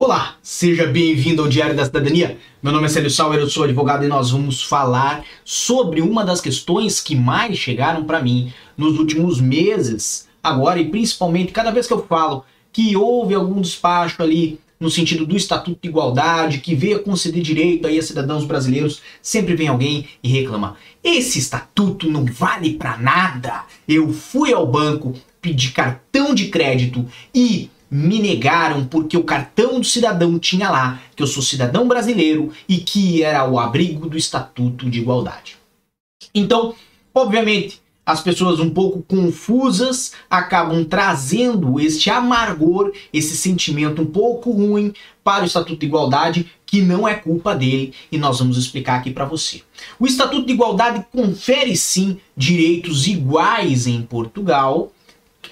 Olá, seja bem-vindo ao Diário da Cidadania. Meu nome é Célio Sauer, eu sou advogado e nós vamos falar sobre uma das questões que mais chegaram para mim nos últimos meses, agora e principalmente cada vez que eu falo que houve algum despacho ali no sentido do Estatuto de Igualdade, que veio conceder direito aí a cidadãos brasileiros, sempre vem alguém e reclama: esse estatuto não vale para nada. Eu fui ao banco, pedi cartão de crédito e me negaram porque o cartão do cidadão tinha lá que eu sou cidadão brasileiro e que era o abrigo do Estatuto de Igualdade. Então, obviamente, as pessoas um pouco confusas acabam trazendo este amargor, esse sentimento um pouco ruim para o Estatuto de Igualdade, que não é culpa dele, e nós vamos explicar aqui para você. O Estatuto de Igualdade confere sim direitos iguais em Portugal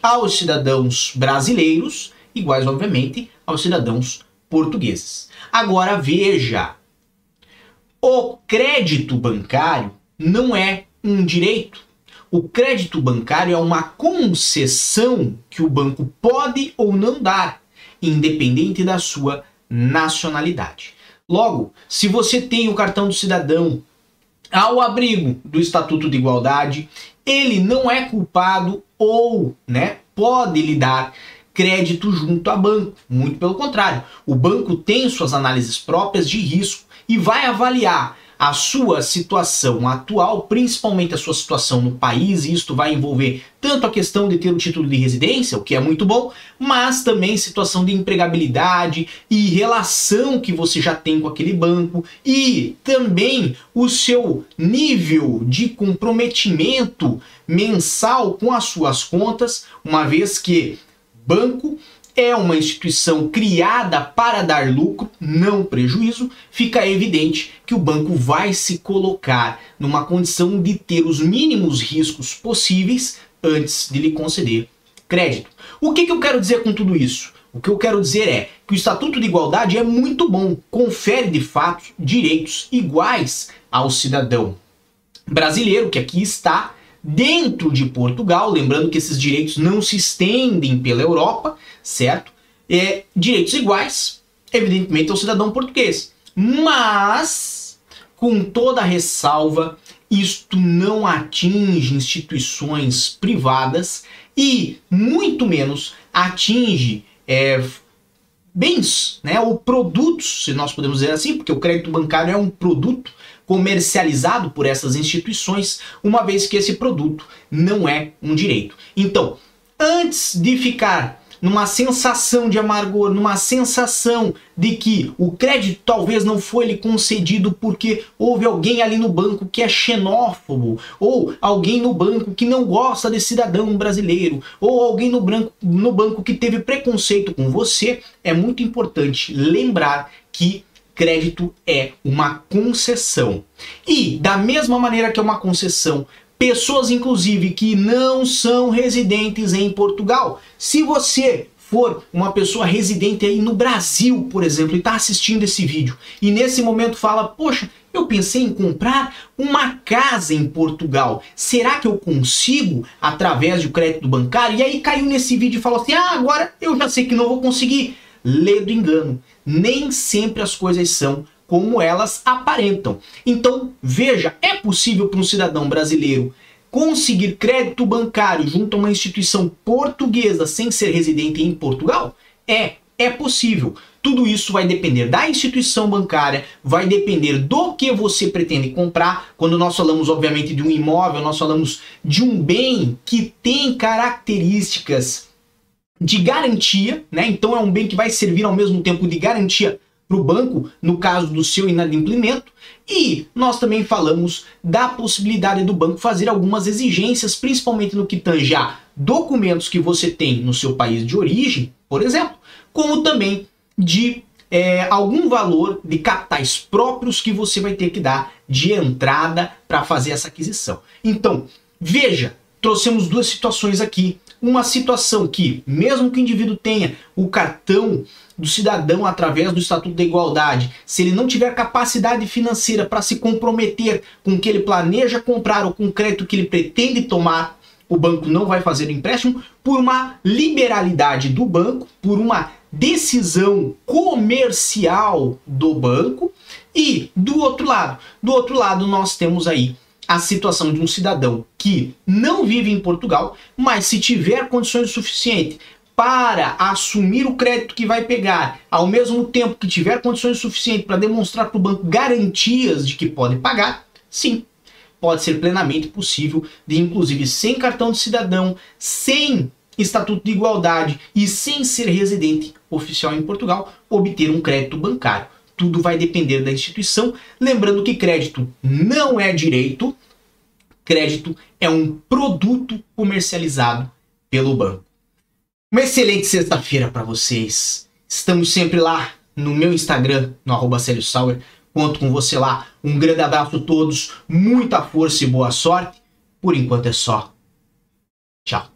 aos cidadãos brasileiros iguais, obviamente, aos cidadãos portugueses. Agora veja: o crédito bancário não é um direito. O crédito bancário é uma concessão que o banco pode ou não dar, independente da sua nacionalidade. Logo, se você tem o cartão do cidadão ao abrigo do Estatuto de Igualdade, ele não é culpado ou, né, pode lhe dar crédito junto a banco. Muito pelo contrário, o banco tem suas análises próprias de risco e vai avaliar a sua situação atual, principalmente a sua situação no país, e isto vai envolver tanto a questão de ter o título de residência, o que é muito bom, mas também situação de empregabilidade e relação que você já tem com aquele banco e também o seu nível de comprometimento mensal com as suas contas, uma vez que banco é uma instituição criada para dar lucro, não prejuízo, fica evidente que o banco vai se colocar numa condição de ter os mínimos riscos possíveis antes de lhe conceder crédito. O que, que eu quero dizer com tudo isso? O que eu quero dizer é que o Estatuto de Igualdade é muito bom, confere de fato direitos iguais ao cidadão brasileiro que aqui está dentro de Portugal, lembrando que esses direitos não se estendem pela Europa, certo? É, direitos iguais, evidentemente, ao cidadão português. Mas, com toda a ressalva, isto não atinge instituições privadas e, muito menos, atinge é, bens, né, ou produtos, se nós podemos dizer assim, porque o crédito bancário é um produto comercializado por essas instituições, uma vez que esse produto não é um direito. Então, antes de ficar numa sensação de amargor, numa sensação de que o crédito talvez não foi lhe concedido porque houve alguém ali no banco que é xenófobo, ou alguém no banco que não gosta de cidadão brasileiro, ou alguém no, branco, no banco que teve preconceito com você, é muito importante lembrar que crédito é uma concessão. E, da mesma maneira que é uma concessão, pessoas inclusive que não são residentes em Portugal, se você for uma pessoa residente aí no Brasil, por exemplo, e está assistindo esse vídeo, e nesse momento fala, poxa, eu pensei em comprar uma casa em Portugal. Será que eu consigo através do crédito bancário? E aí caiu nesse vídeo e falou assim: ah, agora eu já sei que não vou conseguir. Lê do engano nem sempre as coisas são como elas aparentam. Então, veja, é possível para um cidadão brasileiro conseguir crédito bancário junto a uma instituição portuguesa sem ser residente em Portugal? É, é possível. Tudo isso vai depender da instituição bancária, vai depender do que você pretende comprar. Quando nós falamos, obviamente, de um imóvel, nós falamos de um bem que tem características de garantia, né? Então é um bem que vai servir ao mesmo tempo de garantia para o banco no caso do seu inadimplemento. E nós também falamos da possibilidade do banco fazer algumas exigências, principalmente no que tange a documentos que você tem no seu país de origem, por exemplo, como também de é, algum valor de capitais próprios que você vai ter que dar de entrada para fazer essa aquisição. Então, veja, trouxemos duas situações aqui uma situação que, mesmo que o indivíduo tenha o cartão do cidadão através do Estatuto da Igualdade, se ele não tiver capacidade financeira para se comprometer com o que ele planeja comprar ou com o crédito que ele pretende tomar, o banco não vai fazer o empréstimo por uma liberalidade do banco, por uma decisão comercial do banco. E do outro lado, do outro lado nós temos aí a situação de um cidadão que não vive em Portugal, mas se tiver condições suficientes para assumir o crédito que vai pegar, ao mesmo tempo que tiver condições suficientes para demonstrar para o banco garantias de que pode pagar, sim, pode ser plenamente possível de, inclusive, sem cartão de cidadão, sem estatuto de igualdade e sem ser residente oficial em Portugal, obter um crédito bancário. Tudo vai depender da instituição. Lembrando que crédito não é direito, crédito é um produto comercializado pelo banco. Uma excelente sexta-feira para vocês. Estamos sempre lá no meu Instagram, no arroba. Conto com você lá. Um grande abraço a todos, muita força e boa sorte. Por enquanto é só. Tchau.